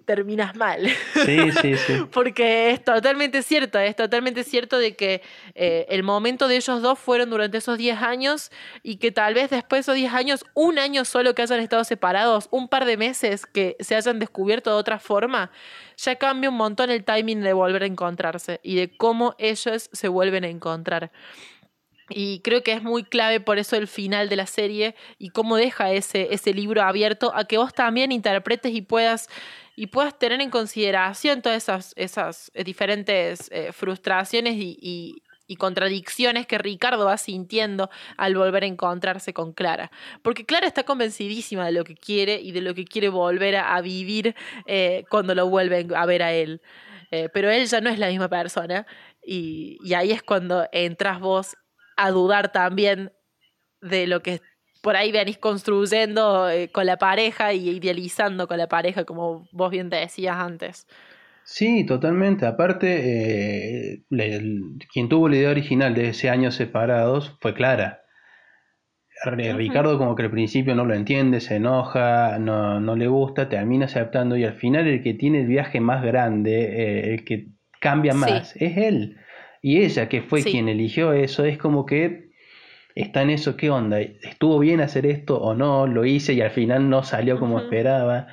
terminas mal. Sí, sí, sí. [LAUGHS] Porque es totalmente cierto, es totalmente cierto de que eh, el momento de ellos dos fueron durante esos 10 años y que tal vez después de esos 10 años, un año solo que hayan estado separados, un par de meses que se hayan descubierto de otra forma, ya cambia un montón el timing de volver a encontrarse y de cómo ellos se vuelven a encontrar. Y creo que es muy clave por eso el final de la serie y cómo deja ese, ese libro abierto a que vos también interpretes y puedas, y puedas tener en consideración todas esas, esas eh, diferentes eh, frustraciones y, y, contradicciones que Ricardo va sintiendo al volver a encontrarse con Clara. Porque Clara está convencidísima de lo que quiere y de lo que quiere volver a, vivir eh, cuando lo vuelven a ver a él. pero él ya no es la misma persona. Y, ahí es cuando entras vos a dudar también de lo que por ahí venís construyendo eh, con la pareja y idealizando con la pareja, como vos bien te decías antes. Sí, totalmente. Aparte, eh, quien tuvo la idea original de ese año separados fue Clara. Ricardo como que al principio no lo entiende, se enoja, no, no, le gusta, termina aceptando y al final el que tiene el viaje más grande, eh, el que cambia más, es él. Y ella, que fue quien eligió eso, es como que está en eso, ¿qué onda? ¿Estuvo bien hacer esto o no? Lo hice y al final no salió como esperaba.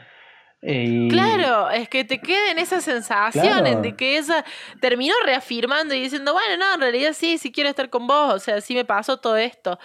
Eh, claro, es que te queden esas sensaciones de que ella terminó reafirmando y diciendo, bueno, no, en realidad sí, sí quiero estar con vos, o sea, sí me pasó todo esto.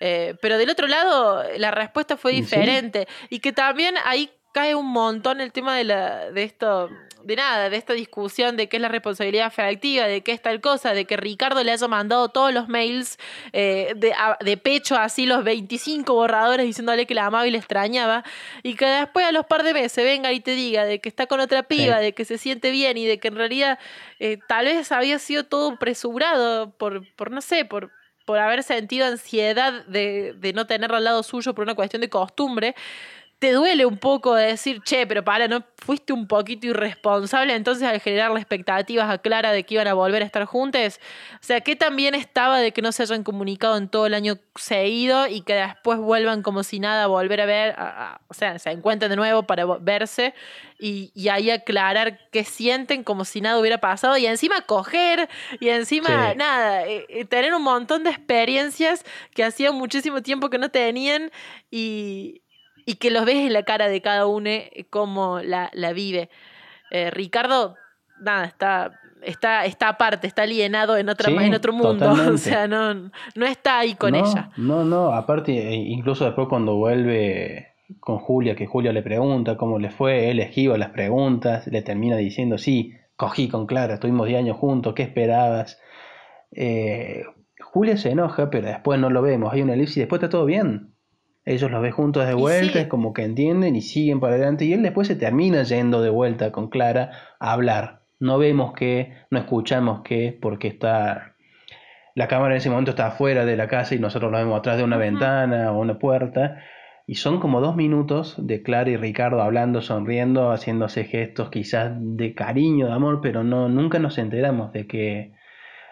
Eh, pero del otro lado, la respuesta fue diferente. Y que también ahí cae un montón el tema de, la, de esto, de nada, de esta discusión de qué es la responsabilidad afectiva, de qué es tal cosa, de que Ricardo le haya mandado todos los mails eh, de, de, pecho, así los 25 borradores diciéndole que la amaba y le extrañaba, y que después a los par de meses venga y te diga de que está con otra piba, de que se siente bien y de que en realidad eh, tal vez había sido todo presurado por, por no sé, por por haber sentido ansiedad de, de no tenerlo al lado suyo por una cuestión de costumbre, te duele un poco de decir, che, pero para, ¿no fuiste un poquito irresponsable entonces al generar las expectativas a Clara de que iban a volver a estar juntos? O sea, ¿qué también estaba de que no se hayan comunicado en todo el año seguido y que después vuelvan como si nada a volver a ver, o sea, se encuentren de nuevo para verse y, y, ahí aclarar qué sienten como si nada hubiera pasado y encima coger y encima nada, eh, eh, tener un montón de experiencias que hacía muchísimo tiempo que no tenían y y que los ves en la cara de cada uno eh, cómo la, la vive. Eh, Ricardo, nada, está, está, está aparte, está alienado en, otra, en otro mundo, [LAUGHS] o sea, no, no está ahí con ella. No, no, aparte, e incluso después cuando vuelve con Julia, que Julia le pregunta cómo le fue, él esquiva las preguntas, le termina diciendo, sí, cogí con Clara, estuvimos 10 años juntos, ¿qué esperabas? Eh, Julia se enoja, pero después no lo vemos, hay una elipsis y después está todo bien ellos los ven juntos de vuelta, es como que entienden y siguen para adelante. Y él después se termina yendo de vuelta con Clara a hablar. No vemos que, no escuchamos que, porque está. La cámara en ese momento está afuera de la casa y nosotros lo vemos atrás de una ventana o una puerta. Y son como dos minutos de Clara y Ricardo hablando, sonriendo, haciéndose gestos quizás de cariño, de amor, pero no, nunca nos enteramos de que,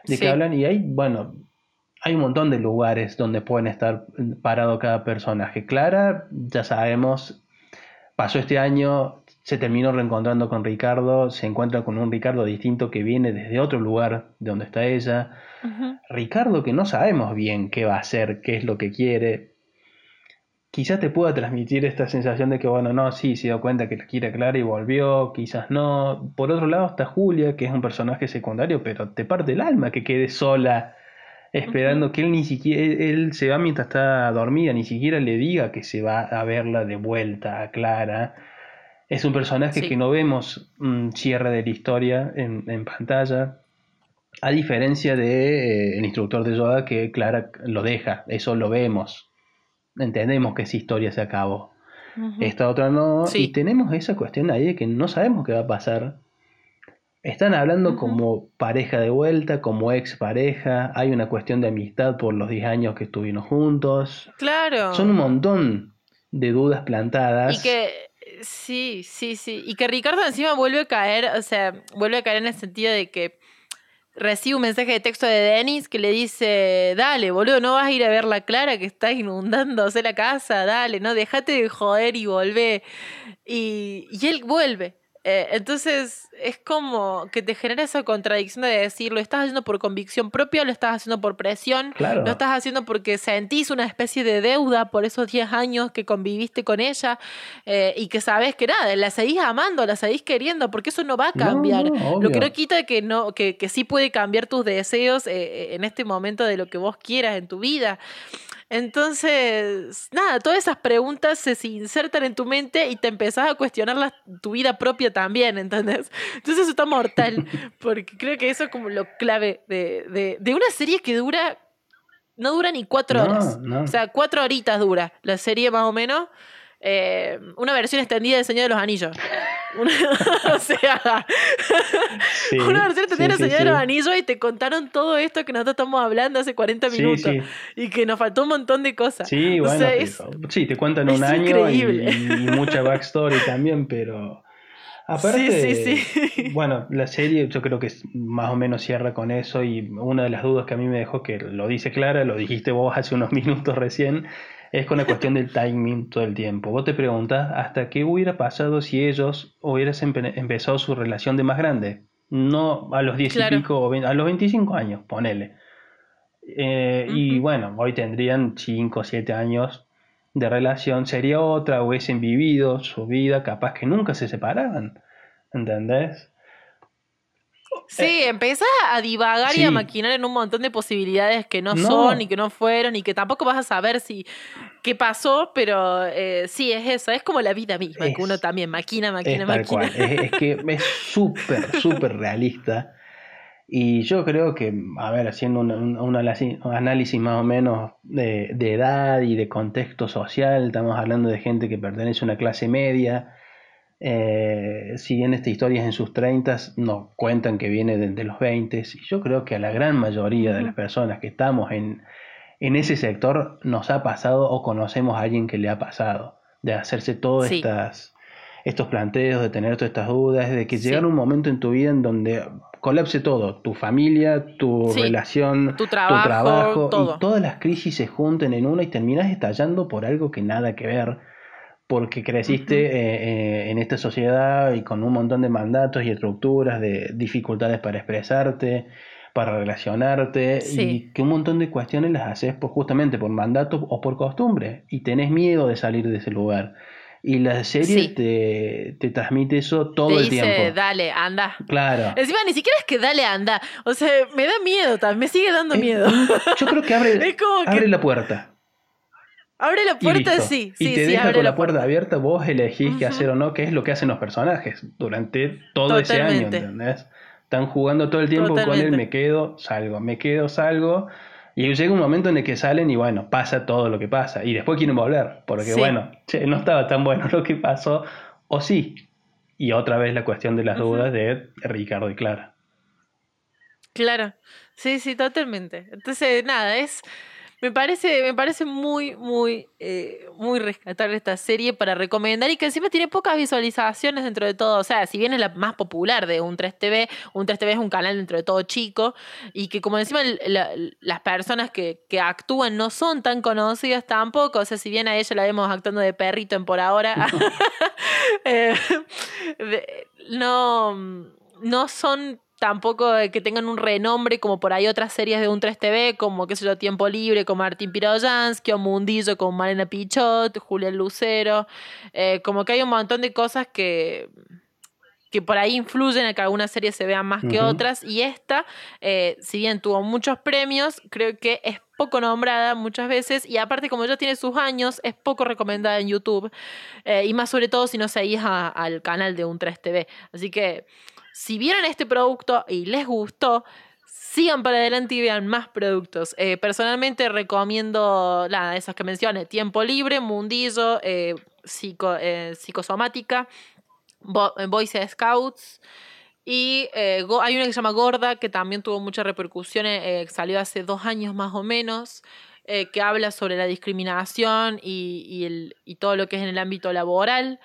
de que hablan. Y ahí, bueno, hay un montón de lugares donde pueden estar parado cada personaje. Clara, ya sabemos, pasó este año, se terminó reencontrando con Ricardo, se encuentra con un Ricardo distinto que viene desde otro lugar de donde está ella. Ricardo que no sabemos bien qué va a hacer, qué es lo que quiere. Quizás te pueda transmitir esta sensación de que, bueno, no, sí, se dio cuenta que la quiere Clara y volvió, quizás no. Por otro lado está Julia, que es un personaje secundario, pero te parte el alma que quede sola esperando que él ni siquiera, él, se va mientras está dormida, ni siquiera le diga que se va a verla de vuelta a Clara. Es un personaje que no vemos un cierre de la historia en, pantalla, a diferencia de eh, el instructor de Yoda que Clara lo deja, eso lo vemos, entendemos que esa historia se acabó. Esta otra no, y tenemos esa cuestión ahí de que no sabemos qué va a pasar están hablando como pareja de vuelta, como ex pareja, hay una cuestión de amistad por los 10 años que estuvieron juntos. Claro. Son un montón de dudas plantadas. Y que, sí, sí, sí. Y que Ricardo encima vuelve a caer, o sea, vuelve a caer en el sentido de que recibe un mensaje de texto de Dennis que le dice, dale, boludo, no vas a ir a ver la Clara que está inundándose la casa, dale, no, déjate de joder y volvé. Y, y él vuelve. Eh, entonces es como que te genera esa contradicción de decir, lo estás haciendo por convicción propia, lo estás haciendo por presión, lo estás haciendo porque sentís una especie de deuda por esos 10 años que conviviste con ella eh, y que sabes que nada, la seguís amando, la seguís queriendo, porque eso no va a cambiar. lo que no quita que, no, que, que sí puede cambiar tus deseos eh, en este momento de lo que vos quieras en tu vida. Entonces, nada, todas esas preguntas se insertan en tu mente y te empezás a cuestionar tu vida propia también, ¿entendés? [LAUGHS] Entonces eso está mortal, porque creo que eso es como lo clave de, de, una serie que dura, no dura ni cuatro horas, o sea, cuatro horitas dura la serie más o menos, eh, una versión extendida de Señor de los Anillos. [LAUGHS] o sea, una versión te tiene sí, Señor Anillo y te contaron todo esto que nosotros estamos hablando hace 40 minutos y que nos faltó un montón de cosas. Sí, bueno, sí, te cuentan un año y, y, mucha backstory también, pero aparte, bueno, la serie yo creo que más o menos cierra con eso y una de las dudas que a mí me dejó, que lo dice Clara, lo dijiste vos hace unos [LAUGHS] minutos recién, es con la cuestión del timing todo el tiempo. Vos te preguntas hasta qué hubiera pasado si ellos hubieran empezado su relación de más grande. No a los 10 y pico, a los 25 años, ponele. Eh, y bueno, hoy tendrían 5 o 7 años de relación, sería otra, hubiesen vivido su vida, capaz que nunca se separaban. ¿Entendés? Sí, eh, empiezas a divagar y a maquinar en un montón de posibilidades que no, son y que no fueron y que tampoco vas a saber si qué pasó, pero eh, sí, es eso, es como la vida misma, que uno también maquina, maquina, maquina. Es, que es súper, [LAUGHS] súper realista. Y yo creo que, a ver, haciendo un, análisis más o menos de, de edad y de contexto social, estamos hablando de gente que pertenece a una clase media, eh, si bien esta historia es en sus 30, nos cuentan que viene desde los 20 y yo creo que a la gran mayoría de las personas que estamos en, en ese sector nos ha pasado o conocemos a alguien que le ha pasado, de hacerse todos estas, estos planteos, de tener todas estas dudas, de que llegar un momento en tu vida en donde colapse todo, tu familia, tu relación, tu trabajo, y todas las crisis se junten en una y terminas estallando por algo que nada que ver porque creciste eh, eh, en esta sociedad y con un montón de mandatos y estructuras, de dificultades para expresarte, para relacionarte, y que un montón de cuestiones las haces pues, justamente por mandato o por costumbre, y tenés miedo de salir de ese lugar. Y la serie te, te, transmite eso todo el dice, tiempo. Dale, anda. Claro. Encima ni siquiera es que dale, anda. O sea, me da miedo me sigue dando miedo. Yo creo que abre, [LAUGHS] abre la puerta. Abre la puerta, sí. Y te deja con la, puerta, abierta, vos elegís qué hacer o no, qué es lo que hacen los personajes durante todo ese año, ¿entendés? Están jugando todo el tiempo con él, me quedo, salgo, me quedo, salgo. Y llega un momento en el que salen y bueno, pasa todo lo que pasa. Y después quieren volver, porque bueno, no estaba tan bueno lo que pasó, o sí. Y otra vez la cuestión de las dudas de Ricardo y Clara. Claro, sí, sí, totalmente. Entonces, nada, es me parece, me parece muy, muy, eh, muy rescatable esta serie para recomendar y que encima tiene pocas visualizaciones dentro de todo. O sea, si bien es la más popular de un 3TV, un 3TV es un canal dentro de todo chico y que como encima las personas que, que, actúan no son tan conocidas tampoco. O sea, si bien a ella la vemos actuando de perrito en por ahora, [LAUGHS] eh, no, no son tampoco que tengan un renombre como por ahí otras series de un 3TV, como, qué sé yo, Tiempo Libre con Martín Piroyansky, o Mundillo con Marina Pichot, Julián Lucero, eh, como que hay un montón de cosas que, que por ahí influyen en que algunas series se vean más que otras, y esta, eh, si bien tuvo muchos premios, creo que es poco nombrada muchas veces. Y aparte como ya tiene sus años es poco recomendada en YouTube. Eh, y más sobre todo si no seguís al canal de un 3TV así que si vieron este producto y les gustó, sigan para adelante y vean más productos. Eh, personalmente recomiendo la, esas que mencioné, Tiempo Libre, Mundillo, eh, psico, eh, Psicosomática, Voice Scouts. Y hay una que se llama Gorda, que también tuvo muchas repercusiones, salió hace dos años más o menos, que habla sobre la discriminación y todo lo que es en el ámbito laboral.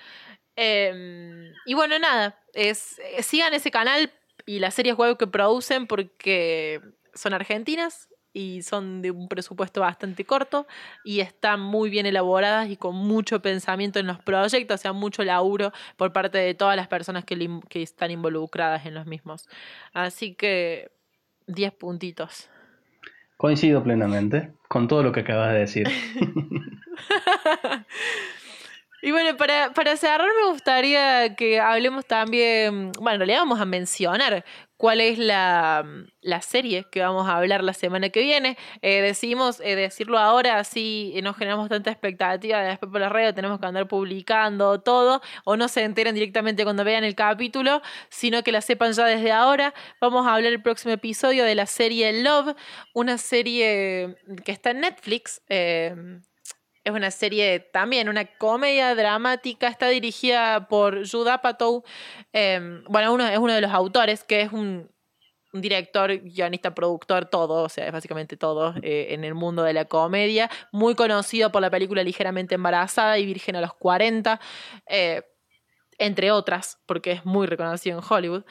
Em, y bueno, nada, es, eh, sigan ese canal y las series web que producen porque son argentinas y son de un presupuesto bastante corto y están muy bien elaboradas y con mucho pensamiento en los proyectos, o sea, mucho laburo por parte de todas las personas que, que están involucradas en los mismos. Así que 10 puntitos. Coincido plenamente con todo lo que acabas de decir. [LAUGHS] [LAUGHS] Y bueno, para, para cerrar me gustaría que hablemos también, bueno, en realidad vamos a mencionar cuál es la, la serie que vamos a hablar la semana que viene. Eh, decidimos eh, decirlo ahora, así no generamos tanta expectativa, después por la radio tenemos que andar publicando todo, o no se enteren directamente cuando vean el capítulo, sino que la sepan ya desde ahora. Vamos a hablar el próximo episodio de la serie Love, una serie que está en Netflix. Eh, Es una serie también, una comedia dramática. Está dirigida por Judd Apatow. Em, bueno, es uno de los autores, que es un, director, guionista, productor, todo, o sea, es básicamente todo eh, en el mundo de la comedia. Muy conocido por la película Ligeramente Embarazada y Virgen a los 40, eh, entre otras, porque es muy reconocido en Hollywood.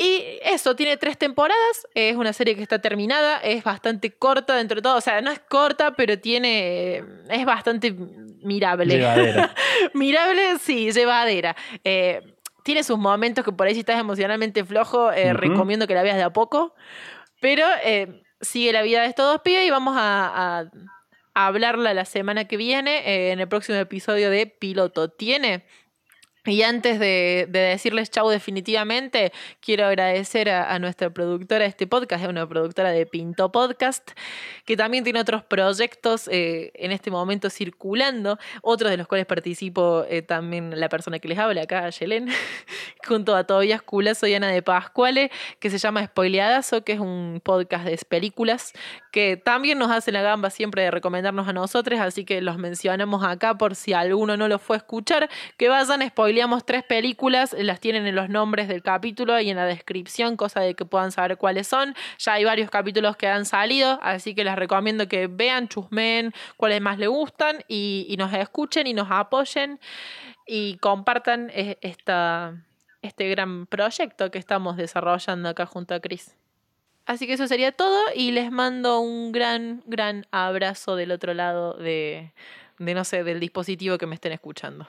Y eso, tiene tres temporadas, es una serie que está terminada, es bastante corta dentro de todo, o sea, no es corta, pero tiene, es bastante mirable. Llevadera. [LAUGHS] mirable, sí, llevadera. Eh, tiene sus momentos que por ahí si estás emocionalmente flojo, eh, recomiendo que la veas de a poco, pero eh, sigue la vida de estos dos pibes y vamos a, a hablarla la semana que viene en el próximo episodio de Piloto. Tiene y antes de, decirles chau definitivamente, quiero agradecer a, nuestra productora de este podcast, es una productora de Pinto Podcast, que también tiene otros proyectos eh, en este momento circulando, otros de los cuales participo eh, también la persona que les habla acá, Yelén, [LAUGHS] junto a Tobias Culazo y Ana de Pascuale, que se llama Spoileadazo, que es un podcast de películas, que también nos hace la gamba siempre de recomendarnos a nosotros, así que los mencionamos acá por si alguno no lo fue a escuchar, que vayan a spoilear tres películas, las tienen en los nombres del capítulo y en la descripción, cosa de que puedan saber cuáles son. Ya hay varios capítulos que han salido, así que les recomiendo que vean, chusmen cuáles más les gustan y, nos escuchen y nos apoyen y compartan e, esta, este gran proyecto que estamos desarrollando acá junto a Chris. Así que eso sería todo y les mando un gran, gran abrazo del otro lado de, de no sé, del dispositivo que me estén escuchando.